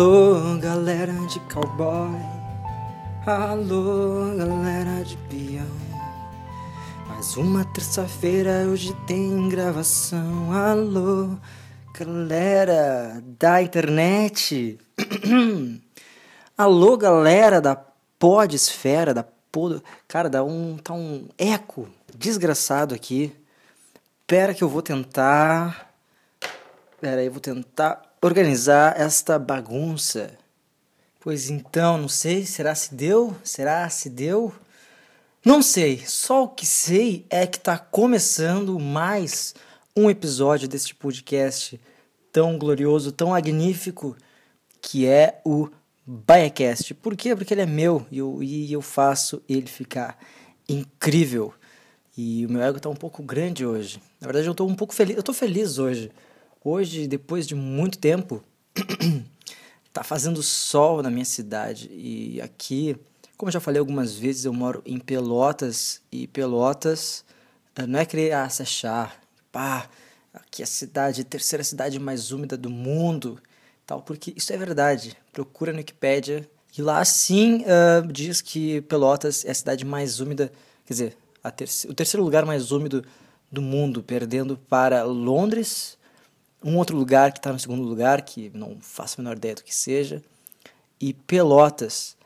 Alô, galera de cowboy. Alô, galera de peão. Mais uma terça-feira hoje tem gravação. Alô, galera da internet. Alô, galera da podesfera, da pod... Cara, dá um tá um eco desgraçado aqui. Pera que eu vou tentar. Pera aí, eu vou tentar organizar esta bagunça. Pois então, não sei, será se deu? Será se deu? Não sei, só o que sei é que está começando mais um episódio deste podcast tão glorioso, tão magnífico, que é o BaiaCast. Por quê? Porque ele é meu e eu, e eu faço ele ficar incrível. E o meu ego está um pouco grande hoje. Na verdade, eu estou um pouco feliz. Eu estou feliz hoje Hoje, depois de muito tempo, tá fazendo sol na minha cidade. E aqui, como já falei algumas vezes, eu moro em Pelotas. E Pelotas eh, não é querer ah, se achar, pá, aqui é a cidade, a terceira cidade mais úmida do mundo, tal, porque isso é verdade. Procura no Wikipedia. E lá sim uh, diz que Pelotas é a cidade mais úmida, quer dizer, o terceiro lugar mais úmido do mundo, perdendo para Londres um outro lugar que está no segundo lugar, que não faço a menor ideia do que seja, e Pelotas.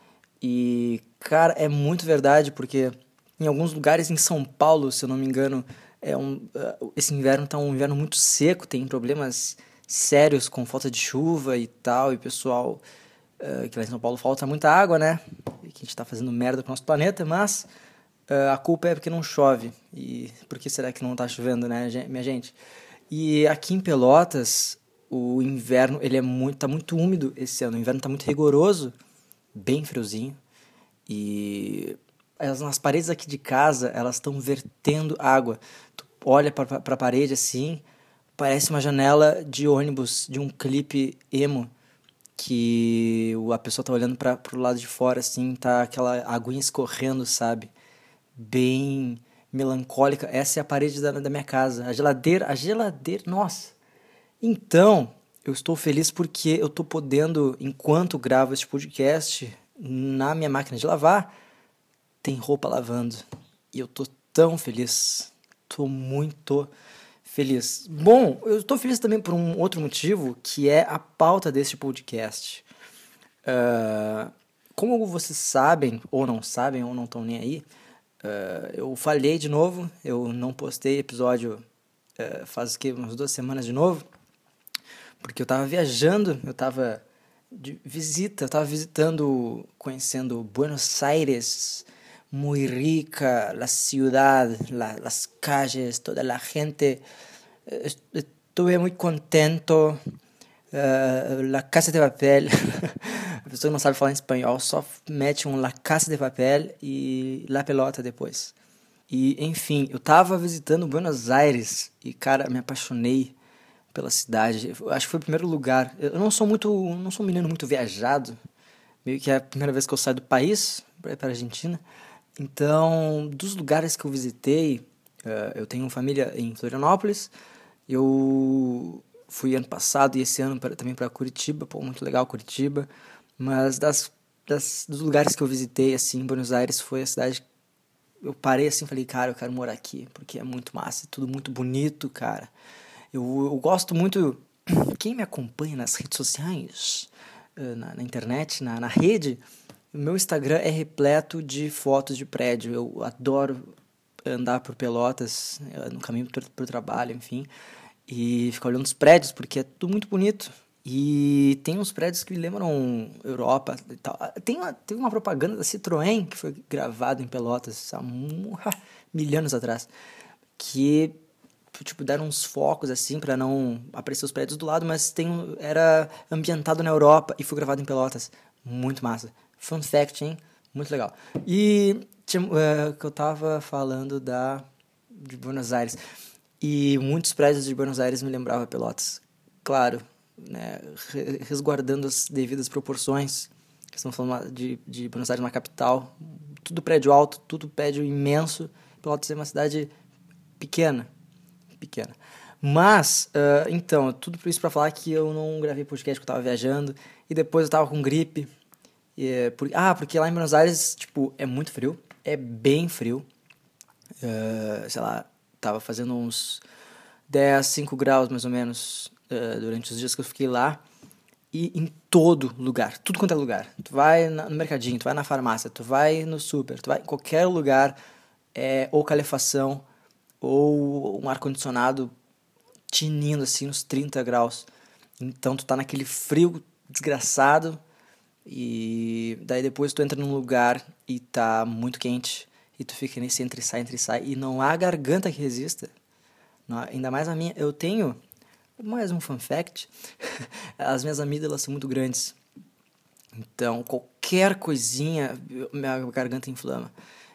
E, cara, é muito verdade, porque em alguns lugares em São Paulo, se eu não me engano, é um, uh, esse inverno está um inverno muito seco, tem problemas sérios com falta de chuva e tal, e pessoal uh, que lá em São Paulo falta muita água, né? E que a gente está fazendo merda com o nosso planeta, mas uh, a culpa é porque não chove. E por que será que não está chovendo, né, minha gente? E aqui em Pelotas, o inverno ele é muito, tá muito úmido esse ano. O inverno está muito rigoroso, bem friozinho. E as, nas paredes aqui de casa, elas estão vertendo água. Tu olha para a parede assim, parece uma janela de ônibus de um clipe emo que a pessoa tá olhando para pro lado de fora assim, tá aquela aguinha escorrendo, sabe? Bem melancólica. Essa é a parede da, da minha casa. A geladeira, a geladeira, nossa. Então, eu estou feliz porque eu estou podendo, enquanto gravo este podcast, na minha máquina de lavar, tem roupa lavando. E eu estou tão feliz. Estou muito feliz. Bom, eu estou feliz também por um outro motivo, que é a pauta deste podcast. Uh, como vocês sabem, ou não sabem, ou não estão nem aí, Uh, eu falhei de novo, eu não postei episódio uh, faz que umas duas semanas de novo, porque eu tava viajando, eu tava de visita, eu tava visitando, conhecendo Buenos Aires, muy rica, la ciudad, la, las calles, toda la gente. Estuve muy contento. Uh, la Casa de Papel. a pessoa que não sabe falar espanhol só mete um La Casa de Papel e La Pelota depois. E, enfim, eu tava visitando Buenos Aires e, cara, me apaixonei pela cidade. Acho que foi o primeiro lugar. Eu não sou muito, não sou um menino muito viajado. Meio que é a primeira vez que eu saio do país para para Argentina. Então, dos lugares que eu visitei, uh, eu tenho família em Florianópolis. Eu fui ano passado e esse ano pra, também para Curitiba, pô, muito legal Curitiba. Mas das, das, dos lugares que eu visitei, assim, Buenos Aires foi a cidade. Eu parei assim falei, cara, eu quero morar aqui, porque é muito massa, é tudo muito bonito, cara. Eu, eu gosto muito. Quem me acompanha nas redes sociais, eh, na, na internet, na, na rede, o meu Instagram é repleto de fotos de prédio. Eu adoro andar por Pelotas, eh, no caminho para o trabalho, enfim e ficar olhando os prédios, porque é tudo muito bonito. E tem uns prédios que lembram Europa e tal. Tem uma, tem uma propaganda da Citroën que foi gravada em Pelotas há mil anos atrás, que tipo deram uns focos assim para não aparecer os prédios do lado, mas tem era ambientado na Europa e foi gravado em Pelotas. Muito massa. Fun fact, hein? Muito legal. E tinha, uh, que eu tava falando da de Buenos Aires. E muitos prédios de Buenos Aires me lembravam Pelotas. Claro, né, resguardando as devidas proporções. Estamos falando de, de Buenos Aires, uma capital. Tudo prédio alto, tudo prédio imenso. Pelotas é uma cidade pequena. Pequena. Mas, uh, então, tudo isso para falar que eu não gravei podcast, que eu estava viajando. e depois eu tava com gripe. E, por, ah, porque lá em Buenos Aires, tipo, é muito frio, é bem frio. Uh, sei lá, tava fazendo uns 10, 5 graus mais ou menos uh, durante os dias que eu fiquei lá. E em todo lugar, tudo quanto é lugar. Tu vai no mercadinho, tu vai na farmácia, tu vai no super, tu vai em qualquer lugar, é ou calefação, ou um ar-condicionado tinindo assim uns 30 graus. Então tu tá naquele frio desgraçado e daí depois tu entra num lugar e tá muito quente e tu fica nesse entre sai, entre sai e não há garganta que resista. Não, ainda mais a minha, eu tenho mais um fun fact, as minhas amígdalas são muito grandes. Então, qualquer coisinha, minha garganta inflama,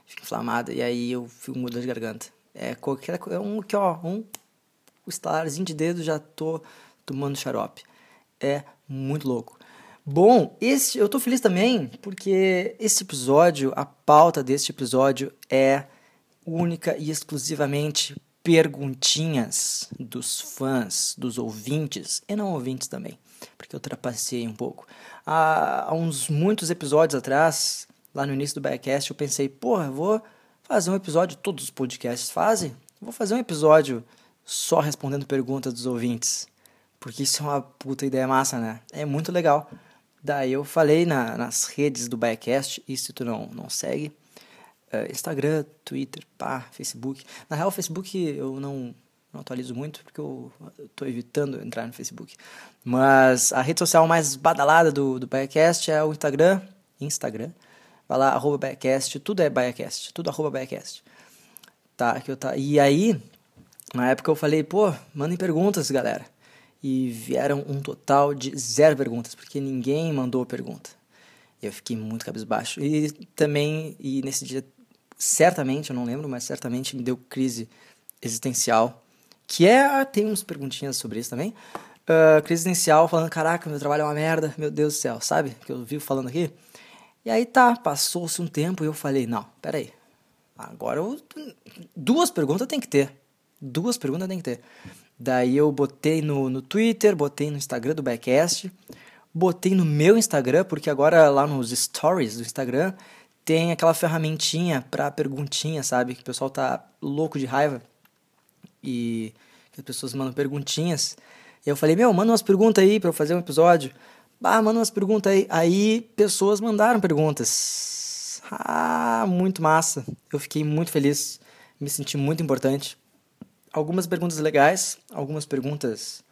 fica inflamada e aí eu fico dor de garganta. É qualquer é um que ó, um estalarzinho de dedo já tô tomando xarope. É muito louco. Bom, esse, eu tô feliz também porque esse episódio, a pauta deste episódio é única e exclusivamente perguntinhas dos fãs, dos ouvintes e não ouvintes também, porque eu trapacei um pouco. Há, há uns muitos episódios atrás, lá no início do Backcast, eu pensei, porra, vou fazer um episódio, todos os podcasts fazem, vou fazer um episódio só respondendo perguntas dos ouvintes, porque isso é uma puta ideia massa, né? É muito legal. Daí eu falei na, nas redes do Backcast, e se tu não, não segue, uh, Instagram, Twitter, pá, Facebook. Na real, o Facebook eu não, não atualizo muito, porque eu estou evitando entrar no Facebook. Mas a rede social mais badalada do, do Backcast é o Instagram, Instagram. Vai lá, arroba Backcast, tudo é Backcast, tudo arroba Backcast. Tá, que eu tá. E aí, na época eu falei, pô, mandem perguntas, galera e vieram um total de zero perguntas, porque ninguém mandou pergunta. Eu fiquei muito cabisbaixo. E também, e nesse dia, certamente, eu não lembro, mas certamente me deu crise existencial, que é, tem uns perguntinhas sobre isso também, uh, crise existencial, falando, caraca, meu trabalho é uma merda, meu Deus do céu, sabe? Que eu vivo falando aqui. E aí tá, passou-se um tempo e eu falei, não, peraí, agora eu, duas perguntas tem que ter. Duas perguntas tem que ter. Daí eu botei no, no Twitter, botei no Instagram do Backcast, botei no meu Instagram, porque agora lá nos stories do Instagram tem aquela ferramentinha pra perguntinha, sabe? Que o pessoal tá louco de raiva e as pessoas mandam perguntinhas. E eu falei, meu, manda umas perguntas aí pra eu fazer um episódio. Ah, manda umas perguntas aí. Aí pessoas mandaram perguntas. Ah, muito massa. Eu fiquei muito feliz, me senti muito importante algumas perguntas legais, algumas perguntas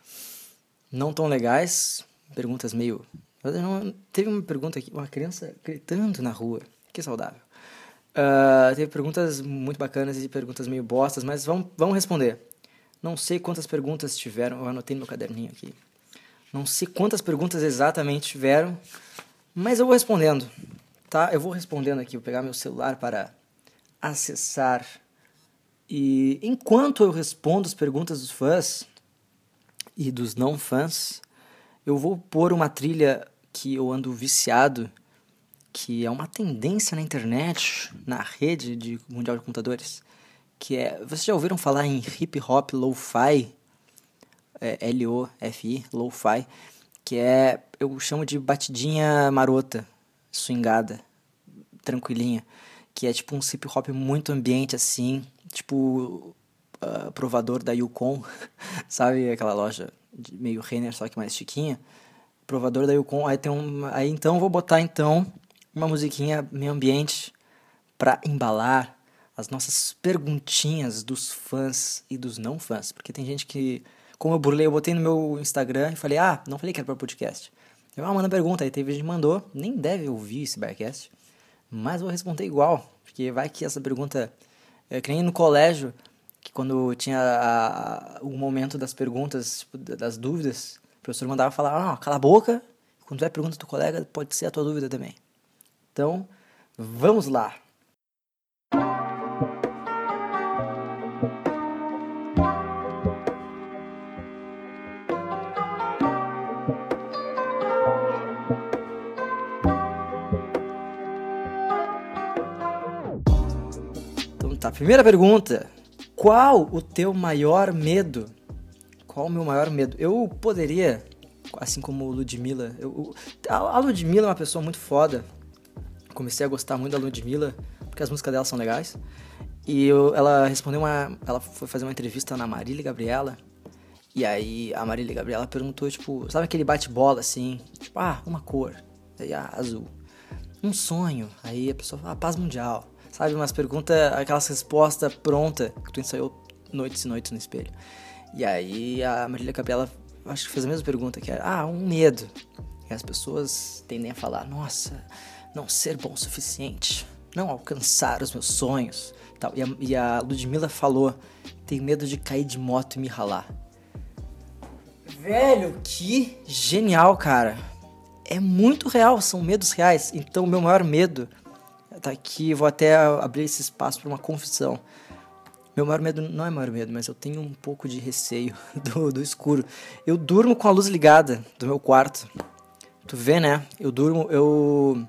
não tão legais, perguntas meio. Teve uma pergunta aqui, uma criança gritando na rua, que saudável. Uh, teve perguntas muito bacanas e perguntas meio bostas, mas vamos, vamos responder. Não sei quantas perguntas tiveram, eu anotei no meu caderninho aqui. Não sei quantas perguntas exatamente tiveram, mas eu vou respondendo, tá? Eu vou respondendo aqui, vou pegar meu celular para acessar e enquanto eu respondo as perguntas dos fãs e dos não fãs, eu vou pôr uma trilha que eu ando viciado, que é uma tendência na internet, na rede de mundial de computadores, que é, vocês já ouviram falar em hip hop lo-fi? É, L-O-F-I, lo-fi, que é, eu chamo de batidinha marota, swingada, tranquilinha, que é tipo um hip hop muito ambiente assim, tipo uh, provador da Yukon, sabe aquela loja meio Renner só que mais chiquinha? Provador da Yukon, aí tem um, aí então vou botar então uma musiquinha meio ambiente para embalar as nossas perguntinhas dos fãs e dos não fãs, porque tem gente que como eu burlei, eu botei no meu Instagram e falei: "Ah, não falei que era para podcast". Eu ah, manda pergunta, aí teve gente que mandou, nem deve ouvir esse Bearcast, mas vou responder igual, porque vai que essa pergunta é que nem no colégio, que quando tinha a, o momento das perguntas, tipo, das dúvidas, o professor mandava falar, ah, cala a boca, quando tiver pergunta do colega, pode ser a tua dúvida também. Então, vamos lá. Tá, primeira pergunta. Qual o teu maior medo? Qual o meu maior medo? Eu poderia assim como Ludmilla. Eu, a Ludmilla é uma pessoa muito foda. Comecei a gostar muito da Ludmilla, porque as músicas dela são legais. E eu, ela respondeu uma. Ela foi fazer uma entrevista na Marília Gabriela. E aí a Marília Gabriela perguntou, tipo, sabe aquele bate-bola assim? Tipo, ah, uma cor. Aí, ah, azul. Um sonho. Aí a pessoa fala, ah, paz mundial. Sabe, umas perguntas, aquelas respostas pronta que tu ensaiou noites e noites no espelho. E aí a Marília Gabriela, acho que fez a mesma pergunta, que era, ah, um medo. E as pessoas tendem a falar, nossa, não ser bom o suficiente, não alcançar os meus sonhos. Tal. E, a, e a Ludmilla falou, tenho medo de cair de moto e me ralar. Velho, que genial, cara. É muito real, são medos reais. Então, meu maior medo tá aqui, vou até abrir esse espaço para uma confissão. Meu maior medo não é maior medo, mas eu tenho um pouco de receio do, do escuro. Eu durmo com a luz ligada do meu quarto. Tu vê, né? Eu durmo, eu.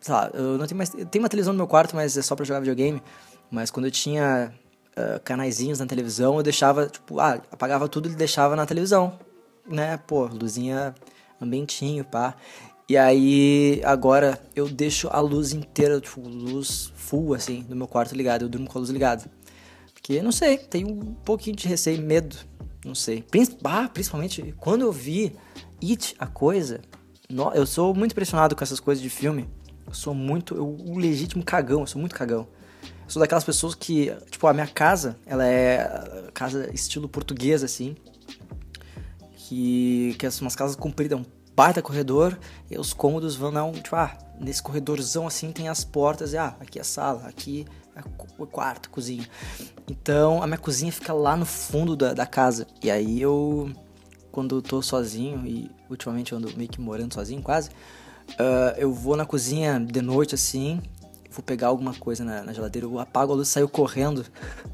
Sei lá, eu não tenho mais. Eu tenho uma televisão no meu quarto, mas é só pra jogar videogame. Mas quando eu tinha uh, canaizinhos na televisão, eu deixava, tipo, ah, apagava tudo e deixava na televisão. Né? Pô, luzinha ambientinho, pá. E aí, agora eu deixo a luz inteira, tipo, luz full, assim, no meu quarto ligado. Eu durmo com a luz ligada. Porque, não sei, tenho um pouquinho de receio, medo, não sei. Ah, principalmente quando eu vi It, a coisa. eu sou muito impressionado com essas coisas de filme. Eu sou muito. Eu, um legítimo cagão, eu sou muito cagão. Eu sou daquelas pessoas que. Tipo, a minha casa, ela é casa estilo portuguesa, assim. Que. Que são umas casas compridas, um baita corredor e os cômodos vão não, tipo, ah, nesse corredorzão assim tem as portas, e ah, aqui é a sala, aqui é o quarto, cozinha. Então a minha cozinha fica lá no fundo da, da casa. E aí eu, quando eu tô sozinho, e ultimamente eu ando meio que morando sozinho quase, uh, eu vou na cozinha de noite assim, vou pegar alguma coisa na, na, geladeira, eu apago a luz e saio correndo.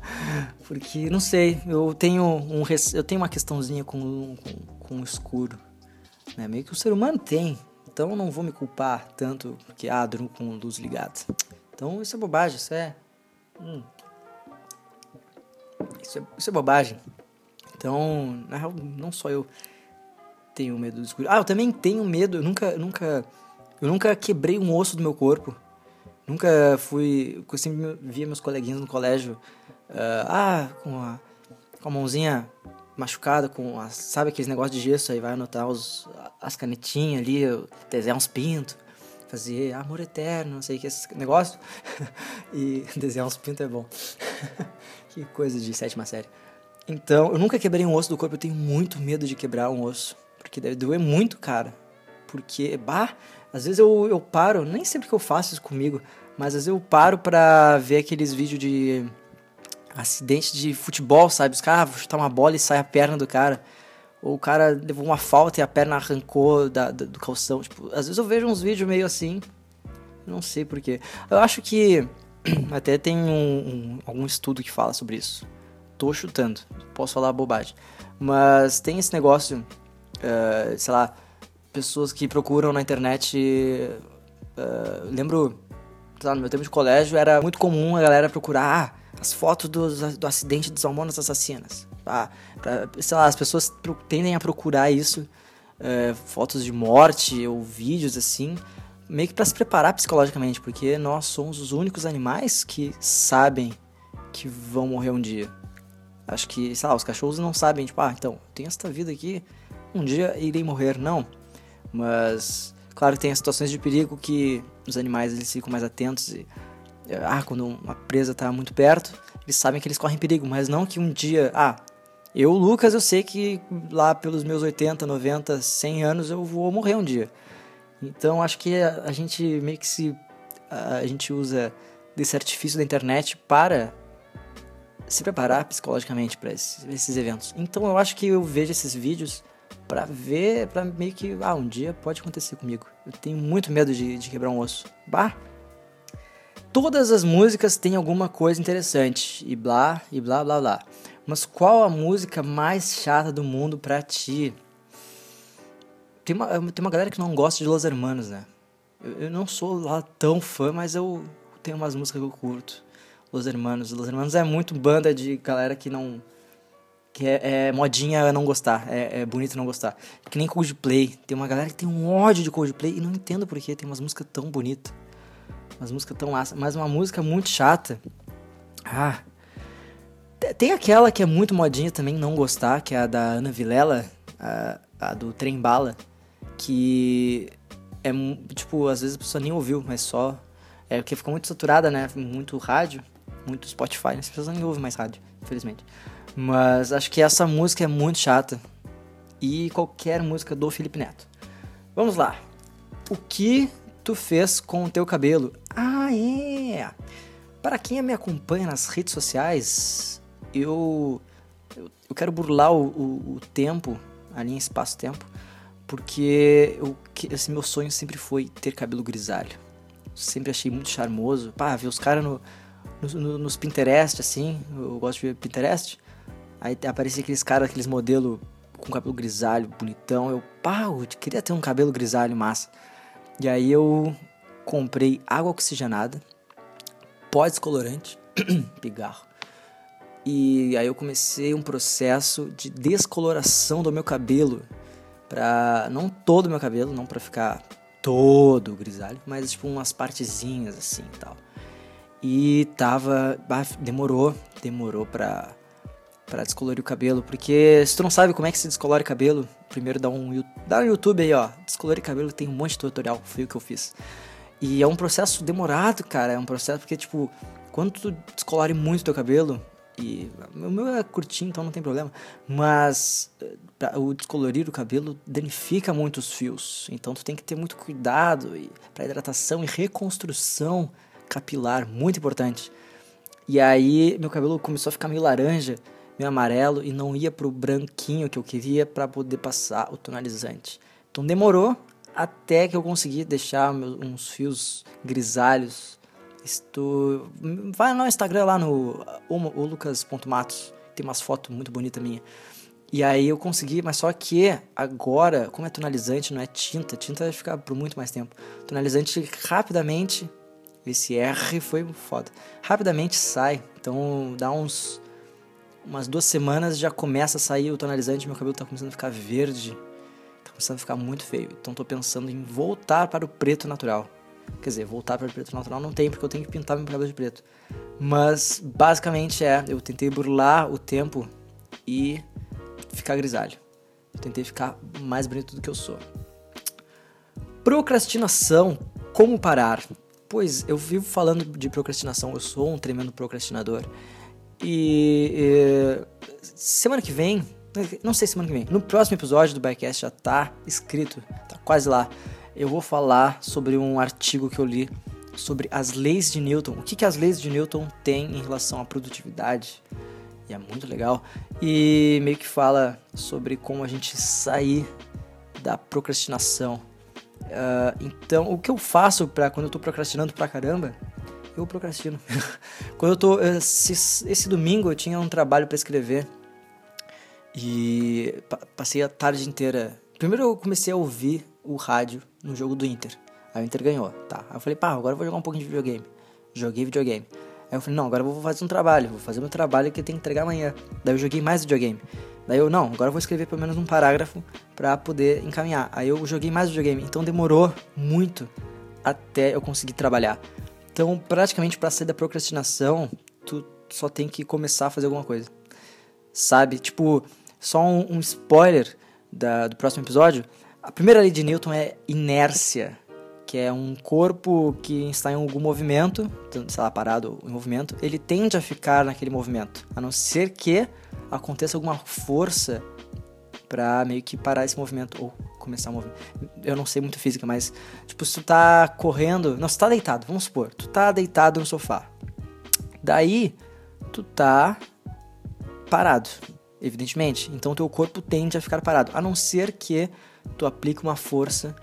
Porque, não sei, eu tenho, um, eu tenho uma questãozinha com, com, com o escuro. Né? Meio que o ser humano tem. Então não vou me culpar tanto porque ah, durmo com luz ligada. Então isso é bobagem, isso é. Hum. Isso, é isso é bobagem. Então, na real, não só eu tenho medo do escuro. Ah, eu também tenho medo. Eu nunca, nunca, eu nunca quebrei um osso do meu corpo. Nunca fui. Eu sempre via meus coleguinhas no colégio. Uh, ah, com a, com a mãozinha machucada com, sabe aqueles negócios de gesso, aí vai anotar os, as canetinhas ali, desenhar uns pintos, fazer amor eterno, não sei o que, esse negócio. e desenhar uns pintos é bom. que coisa de sétima série. Então, eu nunca quebrei um osso do corpo, eu tenho muito medo de quebrar um osso, porque deve doer muito, cara. Porque, bah, às vezes eu, eu paro, nem sempre que eu faço isso comigo, mas às vezes eu paro pra ver aqueles vídeos de acidente de futebol, sabe? Os caras ah, chutar uma bola e sai a perna do cara. Ou o cara levou uma falta e a perna arrancou da, da, do calção. Tipo, às vezes eu vejo uns vídeos meio assim. Não sei porquê. Eu acho que até tem um, um, algum estudo que fala sobre isso. Tô chutando, posso falar bobagem. Mas tem esse negócio, uh, sei lá, pessoas que procuram na internet. Uh, lembro, lá, no meu tempo de colégio era muito comum a galera procurar. As fotos do, do acidente dos hormônios assassinas. Tá? Pra, sei lá, as pessoas tendem a procurar isso, é, fotos de morte ou vídeos assim, meio que para se preparar psicologicamente, porque nós somos os únicos animais que sabem que vão morrer um dia. Acho que, sei lá, os cachorros não sabem, tipo, ah, então, tenho esta vida aqui, um dia irei morrer. Não. Mas, claro tem as situações de perigo que os animais eles ficam mais atentos e ah, quando uma presa está muito perto, eles sabem que eles correm perigo, mas não que um dia, ah, eu, Lucas, eu sei que lá pelos meus 80, 90, 100 anos eu vou morrer um dia. Então acho que a, a gente meio que se a gente usa desse artifício da internet para se preparar psicologicamente para esses, esses, eventos. Então eu acho que eu vejo esses vídeos para ver, para meio que, ah, um dia pode acontecer comigo. Eu tenho muito medo de, de quebrar um osso. Bah, todas as músicas têm alguma coisa interessante e blá e blá blá blá. Mas qual a música mais chata do mundo pra ti? Tem uma, tem uma galera que não gosta de Los Hermanos, né? Eu, eu não sou lá tão fã, mas eu tenho umas músicas que eu curto. Los Hermanos. Los Hermanos é muito banda de galera que não que é, é modinha não gostar, é, é, bonito não gostar. Que nem Coldplay. Tem uma galera que tem um ódio de Coldplay e não entendo porquê. Tem umas músicas tão bonitas. Umas músicas tão massas. Mas uma música muito chata. Ah. Tem aquela que é muito modinha também não gostar, que é a da Ana Vilela, a, a do Trem Bala. Que é, tipo, às vezes a pessoa nem ouviu, mas só. É porque ficou muito saturada, né? Muito rádio, muito Spotify, né? as pessoas nem ouvem mais rádio, infelizmente. Mas acho que essa música é muito chata. E qualquer música do Felipe Neto. Vamos lá. O que tu fez com o teu cabelo? Ah, é! Para quem me acompanha nas redes sociais, eu, eu, eu quero burlar o, o, o tempo, a linha espaço-tempo, porque eu, esse meu sonho sempre foi ter cabelo grisalho. Sempre achei muito charmoso. Pá, ver os caras no, no, nos Pinterest, assim, eu gosto de ver Pinterest. Aí aparecia aqueles caras, aqueles modelos com cabelo grisalho, bonitão. Eu, pá, eu queria ter um cabelo grisalho massa. E aí eu comprei água oxigenada, pó descolorante, pigarro. E aí eu comecei um processo de descoloração do meu cabelo. Pra. Não todo o meu cabelo, não pra ficar todo grisalho, mas tipo umas partezinhas assim e tal. E tava. Demorou, demorou pra para descolorir o cabelo, porque se tu não sabe como é que se descolore o cabelo, primeiro dá um, dá um YouTube aí, ó, descolorir cabelo, tem um monte de tutorial, foi o que eu fiz. E é um processo demorado, cara, é um processo porque, tipo, quando tu descolore muito teu cabelo, e o meu é curtinho, então não tem problema, mas eh, pra, o descolorir o cabelo danifica muito os fios, então tu tem que ter muito cuidado e, hidratação e reconstrução capilar, muito importante. E aí meu cabelo começou a ficar meio laranja, meio amarelo e não ia pro branquinho que eu queria para poder passar o tonalizante. Então demorou até que eu consegui deixar meus, uns fios grisalhos. Estou... Vai no Instagram lá no lucas.matos, tem umas fotos muito bonitas minha. E aí eu consegui, mas só que agora, como é tonalizante, não é tinta, tinta vai ficar por muito mais tempo. Tonalizante rapidamente, esse R foi foda. Rapidamente sai, então dá uns umas duas semanas já começa a sair o tonalizante, meu cabelo tá começando a ficar verde, tá começando a ficar muito feio. Então tô pensando em voltar para o preto natural. Quer dizer, voltar para o preto natural não tem, porque eu tenho que pintar meu cabelo de preto. Mas basicamente é, eu tentei burlar o tempo e ficar grisalho. Eu tentei ficar mais bonito do que eu sou. Procrastinação, como parar? Pois eu vivo falando de procrastinação, eu sou um tremendo procrastinador. E, e, semana que vem, não sei semana que vem, no próximo episódio do Bycast já tá escrito, tá quase lá. Eu vou falar sobre um artigo que eu li sobre as leis de Newton. O que, que as leis de Newton têm em relação à produtividade. E é muito legal. E meio que fala sobre como a gente sair da procrastinação. Uh, então, o que eu faço para quando eu tô procrastinando pra caramba eu procrastino. Quando eu tô. Esse, esse, domingo eu tinha um trabalho para escrever e passei a tarde inteira. Primeiro eu comecei a ouvir o rádio no jogo do Inter. Aí o Inter ganhou, tá. Aí eu falei, pá, agora eu vou jogar um pouquinho de videogame. Joguei videogame. Aí eu falei, não, agora eu vou fazer um trabalho, vou fazer meu trabalho que eu tenho que entregar amanhã. Daí eu joguei mais videogame. Daí eu, não, agora eu vou escrever pelo menos um parágrafo para poder encaminhar. Aí eu joguei mais videogame. Então demorou muito até eu conseguir trabalhar. Então, praticamente para sair da procrastinação, tu só tem que começar a fazer alguma coisa. Sabe? Tipo, só um, um spoiler da, do próximo episódio. A primeira lei de Newton é inércia, que é um corpo que está em algum movimento, sei lá, parado em movimento, ele tende a ficar naquele movimento, a não ser que aconteça alguma força para meio que parar esse movimento ou começar a mover. Eu não sei muito física, mas tipo, se tu tá correndo, não, se tu tá deitado, vamos supor, tu tá deitado no sofá. Daí tu tá parado, evidentemente. Então teu corpo tende a ficar parado, a não ser que tu aplique uma força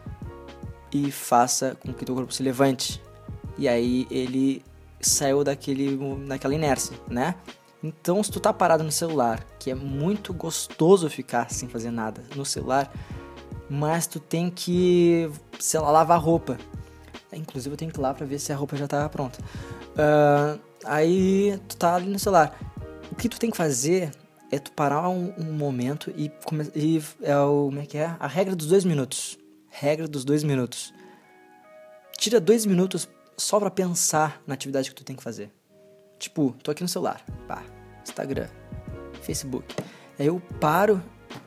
e faça com que teu corpo se levante. E aí ele saiu daquele daquela inércia, né? Então, se tu tá parado no celular, que é muito gostoso ficar sem fazer nada no celular, mas tu tem que, sei lá, lavar roupa. Inclusive eu tenho que ir lá pra ver se a roupa já tá pronta. Uh, aí tu tá ali no celular. O que tu tem que fazer é tu parar um, um momento e, e é o, como é que é? A regra dos dois minutos. Regra dos dois minutos. Tira dois minutos só para pensar na atividade que tu tem que fazer. Tipo, tô aqui no celular, pá, Instagram, Facebook. Aí eu paro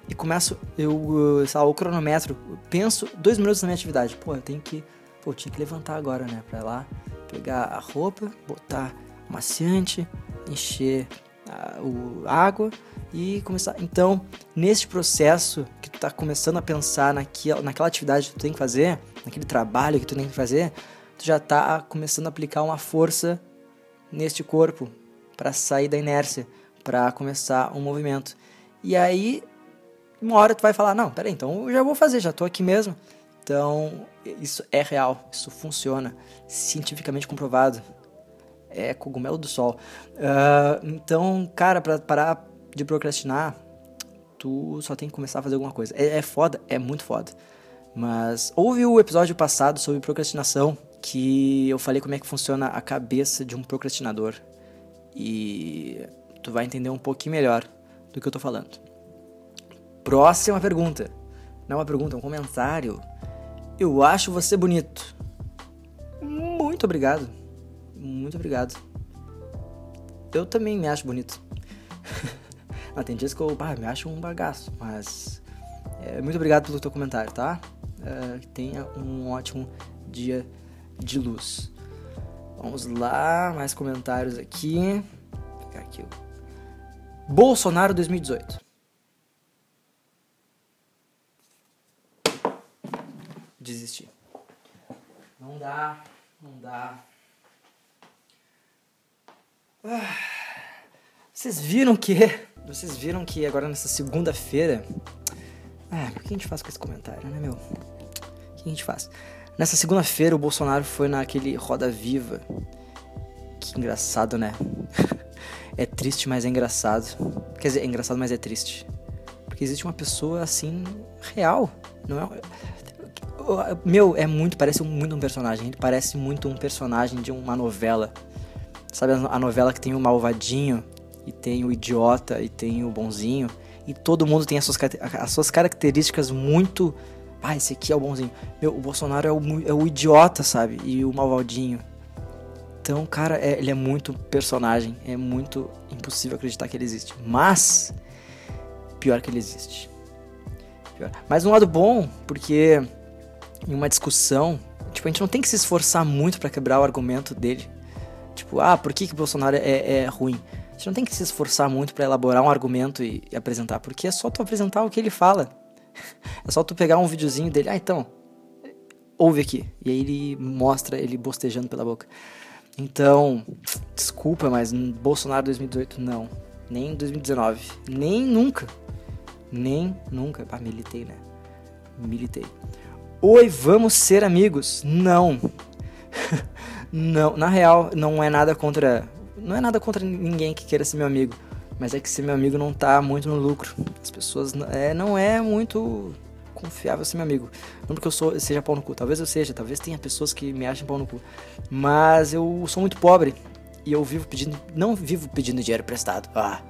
e começo, eu, sei lá, o cronômetro, penso dois minutos na minha atividade. Pô, eu tenho que, pô, tinha que levantar agora, né, pra ir lá, pegar a roupa, botar maciante, encher a, o, água e começar. Então, nesse processo que tu tá começando a pensar naquela, naquela atividade que tu tem que fazer, naquele trabalho que tu tem que fazer, tu já tá começando a aplicar uma força neste corpo para sair da inércia, para começar um movimento. E aí, uma hora tu vai falar: "Não, peraí, então eu já vou fazer, já tô aqui mesmo". Então, isso é real, isso funciona, cientificamente comprovado. É cogumelo do sol. Uh, então, cara, para parar de procrastinar, tu só tem que começar a fazer alguma coisa. É, é foda, é muito foda. Mas ouve o episódio passado sobre procrastinação, que eu falei como é que funciona a cabeça de um procrastinador. E tu vai entender um pouquinho melhor do que eu tô falando. Próxima pergunta. Não é uma pergunta, é um comentário. Eu acho você bonito. Muito obrigado. Muito obrigado. Eu também me acho bonito. ah, tem dias que eu me acho um bagaço, mas. É, muito obrigado pelo teu comentário, tá? Uh, tenha um ótimo dia de luz. Vamos lá, mais comentários aqui. Vou pegar aqui. Bolsonaro 2018. Desistir. Não dá, não dá. Ah, vocês viram que. Vocês viram que agora nessa segunda-feira. Ah, o que a gente faz com esse comentário, né, meu? que a gente faz? Nessa segunda-feira, o Bolsonaro foi naquele Roda Viva. Que engraçado, né? é triste, mas é engraçado. Quer dizer, é engraçado, mas é triste. Porque existe uma pessoa assim, real. Não é. Meu, é muito, parece muito um personagem. Ele parece muito um personagem de uma novela. Sabe a novela que tem o malvadinho, e tem o idiota, e tem o bonzinho. E todo mundo tem as suas, as suas características muito ah, esse aqui é o bonzinho. Meu, o Bolsonaro é o, é o idiota, sabe? E o malvadinho. Então, cara, é, ele é muito personagem. É muito impossível acreditar que ele existe. Mas, pior que ele existe. Pior. Mas um lado bom, porque em uma discussão, tipo, a gente não tem que se esforçar muito para quebrar o argumento dele. Tipo, ah, por que, que Bolsonaro é, é ruim? A gente não tem que se esforçar muito para elaborar um argumento e, e apresentar, porque é só tu apresentar o que ele fala. É só tu pegar um videozinho dele, ah, então, ouve aqui. E aí ele mostra ele bostejando pela boca. Então, desculpa, mas Bolsonaro 2018 não. Nem 2019. Nem nunca. Nem nunca. Ah, militei, né? Militei. Oi, vamos ser amigos? Não. não, na real, não é nada contra. Não é nada contra ninguém que queira ser meu amigo. Mas é que ser meu amigo não tá muito no lucro. As pessoas é, não é muito confiável ser meu amigo. Não porque eu sou, seja pau no cu. Talvez eu seja, talvez tenha pessoas que me achem pau no cu. Mas eu sou muito pobre. E eu vivo pedindo. Não vivo pedindo dinheiro emprestado. Ah.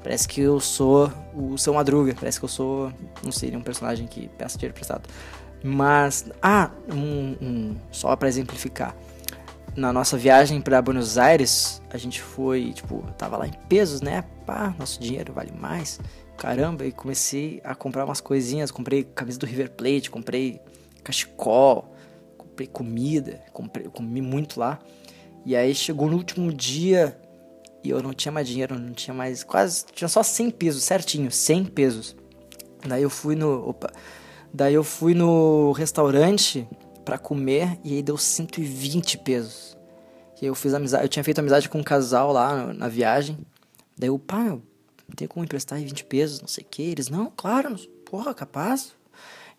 Parece que eu sou o seu Madruga. Parece que eu sou. Não sei, um personagem que peça dinheiro emprestado. Mas. Ah, um, um só para exemplificar na nossa viagem para Buenos Aires, a gente foi, tipo, tava lá em pesos, né? Pá, nosso dinheiro vale mais. Caramba, e comecei a comprar umas coisinhas. Comprei camisa do River Plate, comprei cachecol, comprei comida, comprei, comi muito lá. E aí chegou no último dia e eu não tinha mais dinheiro, não tinha mais. Quase. Tinha só 100 pesos, certinho, 100 pesos. Daí eu fui no. Opa! Daí eu fui no restaurante para comer e aí deu 120 pesos. E eu fiz amizade, eu tinha feito amizade com um casal lá na viagem. Daí eu, meu, tem como emprestar 20 pesos, não sei o que. Eles, não, claro, porra, capaz.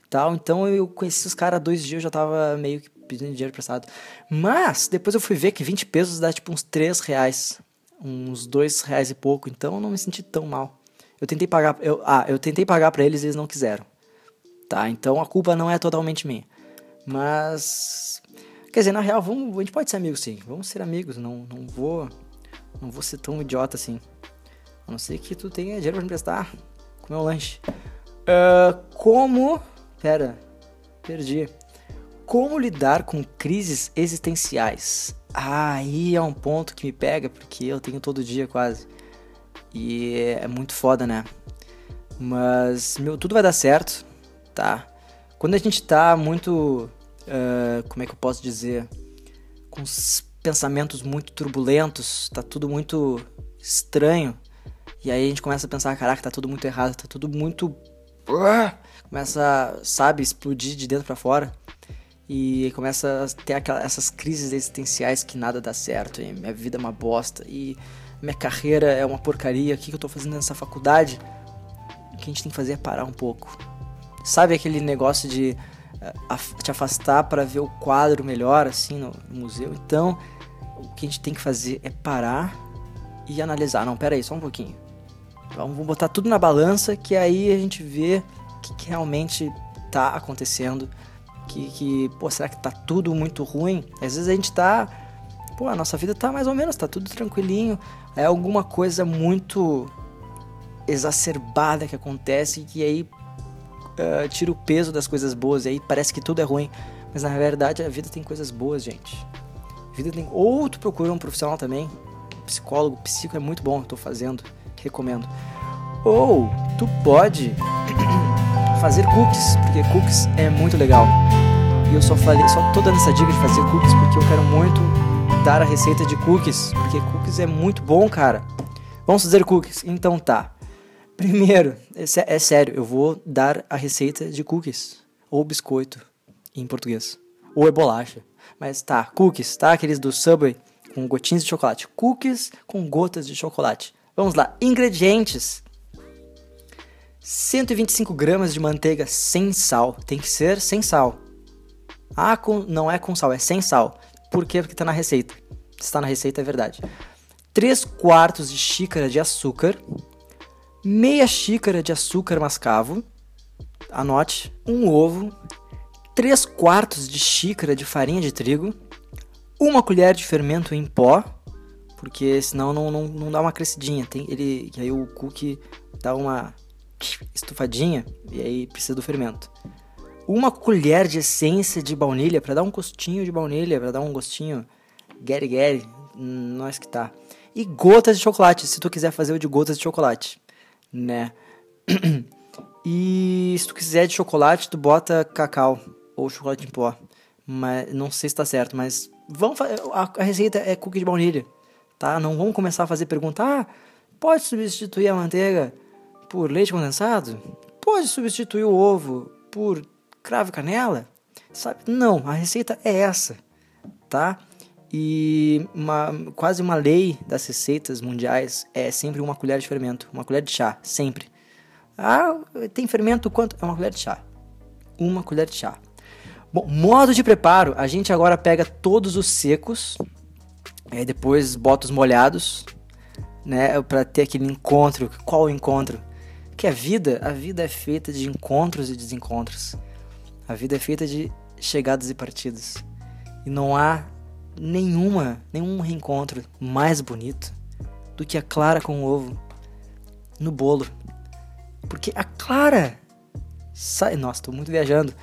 Tal, então eu conheci os caras dois dias, eu já tava meio que pedindo dinheiro emprestado. Mas depois eu fui ver que 20 pesos dá tipo uns 3 reais. Uns 2 reais e pouco, então eu não me senti tão mal. Eu tentei pagar, eu, ah, eu tentei pagar para eles e eles não quiseram. Tá, então a culpa não é totalmente minha. Mas. Quer dizer, na real, vamos, a gente pode ser amigos sim. Vamos ser amigos. Não, não vou. Não vou ser tão idiota assim. A não ser que tu tenha dinheiro pra me emprestar. Comer um lanche. Uh, como. Pera. Perdi. Como lidar com crises existenciais? Aí é um ponto que me pega, porque eu tenho todo dia quase. E é muito foda, né? Mas, meu, tudo vai dar certo, tá? Quando a gente tá muito. Uh, como é que eu posso dizer? Com os pensamentos muito turbulentos, tá tudo muito estranho. E aí a gente começa a pensar: caraca, tá tudo muito errado, tá tudo muito. Uh, começa, sabe, explodir de dentro para fora. E começa a ter aquelas, essas crises existenciais que nada dá certo, e minha vida é uma bosta, e minha carreira é uma porcaria, o que eu tô fazendo nessa faculdade? O que a gente tem que fazer é parar um pouco. Sabe aquele negócio de uh, te afastar para ver o quadro melhor, assim, no, museu? Então, o que a gente tem que fazer é parar e analisar. Não, pera aí, só um pouquinho. Vamos botar tudo na balança, que aí a gente vê o que, que realmente tá acontecendo que, que, pô, será que tá tudo muito ruim? Às vezes a gente tá, pô, a nossa vida tá mais ou menos, tá tudo tranquilinho, é alguma coisa muito exacerbada que acontece que aí uh, tira o peso das coisas boas, e aí parece que tudo é ruim, mas na verdade a vida tem coisas boas, gente. A vida tem... Ou tu procura um profissional também, psicólogo, psico é muito bom, tô fazendo, recomendo. Ou tu pode fazer cookies, porque cookies é muito legal. E eu só falei, só tô dando essa dica de fazer cookies porque eu quero muito dar a receita de cookies, porque cookies é muito bom, cara. Vamos fazer cookies? Então tá. Primeiro, é, é sério, eu vou dar a receita de cookies ou biscoito em português, ou é bolacha. Mas tá, cookies, tá? Aqueles do Subway com gotinhas de chocolate. Cookies com gotas de chocolate. Vamos lá, ingredientes 125 gramas de manteiga sem sal. Tem que ser sem sal. Ah, com, não é com sal, é sem sal. Por quê? Porque está na receita. Está na receita, é verdade. 3 quartos de xícara de açúcar. Meia xícara de açúcar mascavo. Anote. Um ovo. 3 quartos de xícara de farinha de trigo. Uma colher de fermento em pó. Porque senão não, não, não dá uma crescidinha. Tem, ele, aí o cookie dá uma estufadinha e aí precisa do fermento. Uma colher de essência de baunilha para dar um gostinho de baunilha, para dar um gostinho Gary Gary, nós que tá. E gotas de chocolate, se tu quiser fazer o de gotas de chocolate, né? e se tu quiser de chocolate, tu bota cacau ou chocolate em pó. Mas não sei se tá certo, mas vamos a, a receita é cookie de baunilha, tá? Não vamos começar a fazer pergunta, ah, pode substituir a manteiga por leite condensado? Pode substituir o ovo por cravo e canela? Sabe? Não, a receita é essa, tá? E uma, quase uma lei das receitas mundiais é sempre uma colher de fermento, uma colher de chá, sempre. Ah, tem fermento quanto? É uma colher de chá. Uma colher de chá. Bom, modo de preparo, a gente agora pega todos os secos, aí depois bota os molhados, né, para ter aquele encontro. Qual o encontro? Que a vida, a vida é feita de encontros e desencontros. A vida é feita de chegadas e partidas. E não há nenhuma, nenhum reencontro mais bonito do que a clara com o ovo no bolo. Porque a clara sai, nossa, tô muito viajando.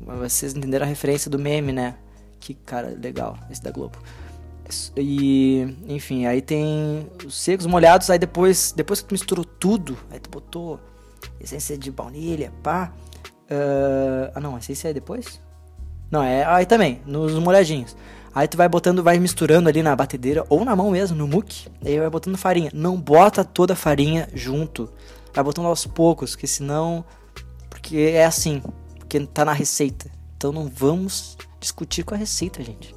Mas vocês entenderam a referência do meme, né? Que cara legal, esse da Globo. E, enfim, aí tem os secos, molhados, aí depois, depois que tu misturou tudo, aí tu botou essência de baunilha, pá. Uh, ah, não, essência é depois? Não, é aí também, nos molhadinhos. Aí tu vai botando, vai misturando ali na batedeira ou na mão mesmo, no muque. Aí vai botando farinha. Não bota toda a farinha junto. Vai botando aos poucos, que senão. Porque é assim. Porque tá na receita. Então não vamos discutir com a receita, gente.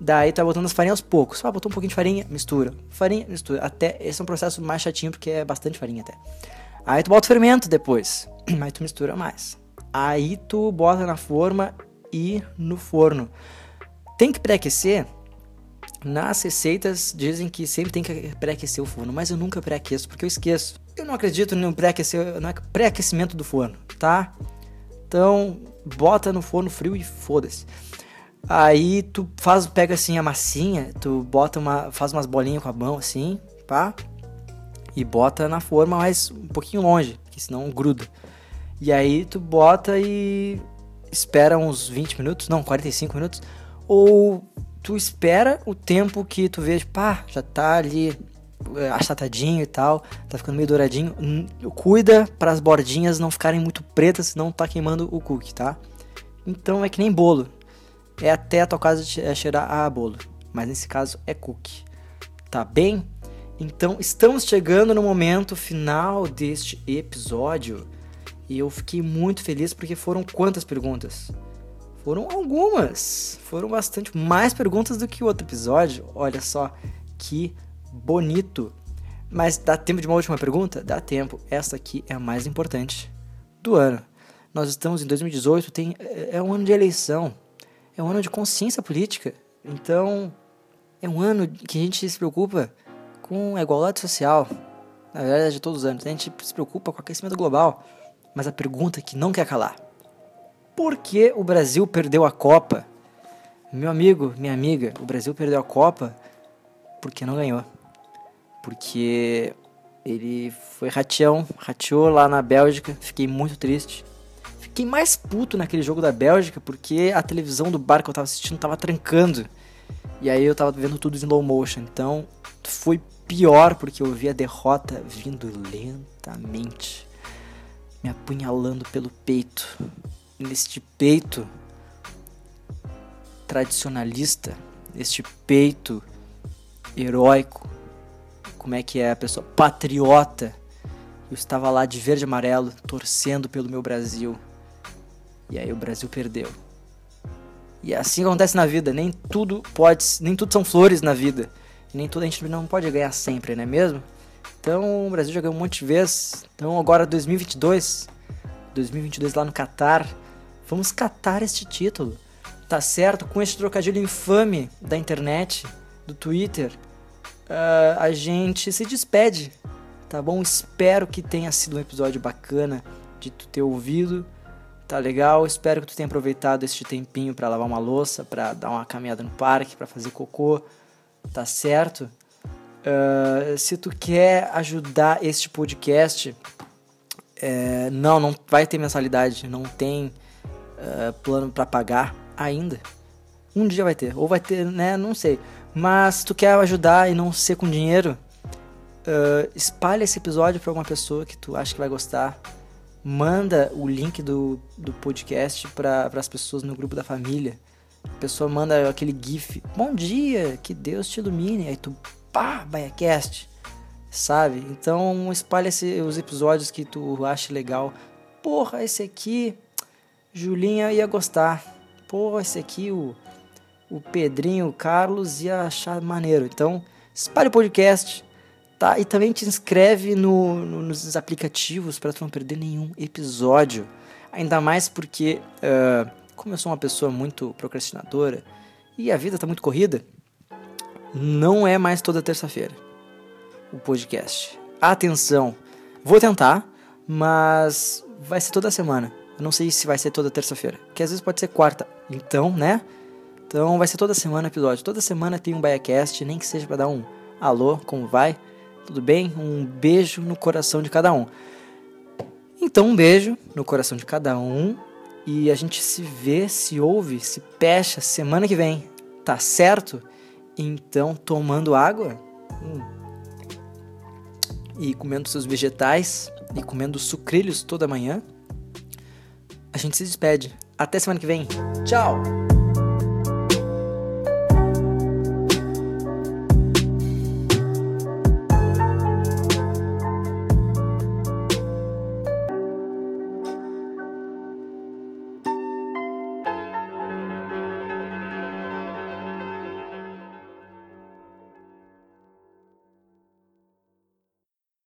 Daí tu vai botando as farinhas aos poucos. Ah, botou um pouquinho de farinha, mistura. Farinha, mistura. Até esse é um processo mais chatinho porque é bastante farinha até. Aí tu bota o fermento depois. Aí tu mistura mais. Aí tu bota na forma e no forno. Tem que pré-aquecer? Nas receitas dizem que sempre tem que pré-aquecer o forno, mas eu nunca pré-aqueço porque eu esqueço. Eu não acredito no pré-aquecimento do forno, tá? Então, bota no forno frio e foda-se. Aí tu faz, pega assim a massinha, tu bota uma, faz umas bolinhas com a mão assim, pá. e bota na forma, mas um pouquinho longe, porque senão gruda. E aí tu bota e espera uns 20 minutos, não, 45 minutos, ou tu espera o tempo que tu vê, tipo, ah, já tá ali é, achatadinho e tal, tá ficando meio douradinho. Cuida para as bordinhas não ficarem muito pretas, senão tá queimando o cookie, tá? Então é que nem bolo. É até a tua casa é cheirar a bolo, mas nesse caso é cookie. Tá bem? Então estamos chegando no momento final deste episódio. E eu fiquei muito feliz porque foram quantas perguntas? Foram algumas. Foram bastante mais perguntas do que o outro episódio. Olha só que bonito. Mas dá tempo de uma última pergunta? Dá tempo. Essa aqui é a mais importante do ano. Nós estamos em 2018, tem, é, é um ano de eleição. É um ano de consciência política. Então, é um ano que a gente se preocupa com a igualdade social. Na verdade, de todos os anos. A gente se preocupa com o aquecimento global. Mas a pergunta que não quer calar: Por que o Brasil perdeu a Copa? Meu amigo, minha amiga, o Brasil perdeu a Copa porque não ganhou. Porque ele foi ratião, rateou lá na Bélgica, fiquei muito triste. Fiquei mais puto naquele jogo da Bélgica porque a televisão do bar que eu tava assistindo tava trancando. E aí eu tava vendo tudo em slow motion. Então foi pior porque eu vi a derrota vindo lentamente me apunhalando pelo peito. Neste peito tradicionalista, este peito heróico, como é que é a pessoa patriota. Eu estava lá de verde e amarelo, torcendo pelo meu Brasil. E aí o Brasil perdeu. E é assim que acontece na vida, nem tudo pode, nem tudo são flores na vida. Nem tudo a gente não pode ganhar sempre, não é mesmo? Então o Brasil já ganhou um monte de vezes. Então agora 2022, 2022 lá no Catar, vamos catar este título. Tá certo? Com este trocadilho infame da internet, do Twitter, uh, a gente se despede, tá bom? Espero que tenha sido um episódio bacana de tu ter ouvido. Tá legal? Espero que tu tenha aproveitado este tempinho para lavar uma louça, para dar uma caminhada no parque, para fazer cocô. Tá certo? Uh, se tu quer ajudar este podcast, é, não, não vai ter mensalidade, não tem uh, plano para pagar ainda. Um dia vai ter, ou vai ter, né? Não sei. Mas se tu quer ajudar e não ser com dinheiro, uh, espalha esse episódio para alguma pessoa que tu acha que vai gostar. Manda o link do, do podcast para as pessoas no grupo da família. A pessoa manda aquele gif, bom dia, que Deus te ilumine. Aí tu pá, BaiaCast, sabe? Então espalha os episódios que tu acha legal. Porra, esse aqui, Julinha ia gostar. Porra, esse aqui, o, o Pedrinho, o Carlos ia achar maneiro. Então, espalha o podcast, tá? E também te inscreve no, no nos aplicativos para tu não perder nenhum episódio. Ainda mais porque, uh, como eu sou uma pessoa muito procrastinadora e a vida tá muito corrida, não é mais toda terça-feira o podcast. Atenção, vou tentar, mas vai ser toda semana. Eu não sei se vai ser toda terça-feira, que às vezes pode ser quarta. Então, né? Então vai ser toda semana episódio. Toda semana tem um BaiaCast, nem que seja para dar um alô, como vai? Tudo bem? Um beijo no coração de cada um. Então, um beijo no coração de cada um. E a gente se vê, se ouve, se pecha semana que vem. Tá certo? Então, tomando água hum, e comendo seus vegetais e comendo sucrilhos toda manhã, a gente se despede. Até semana que vem. Tchau!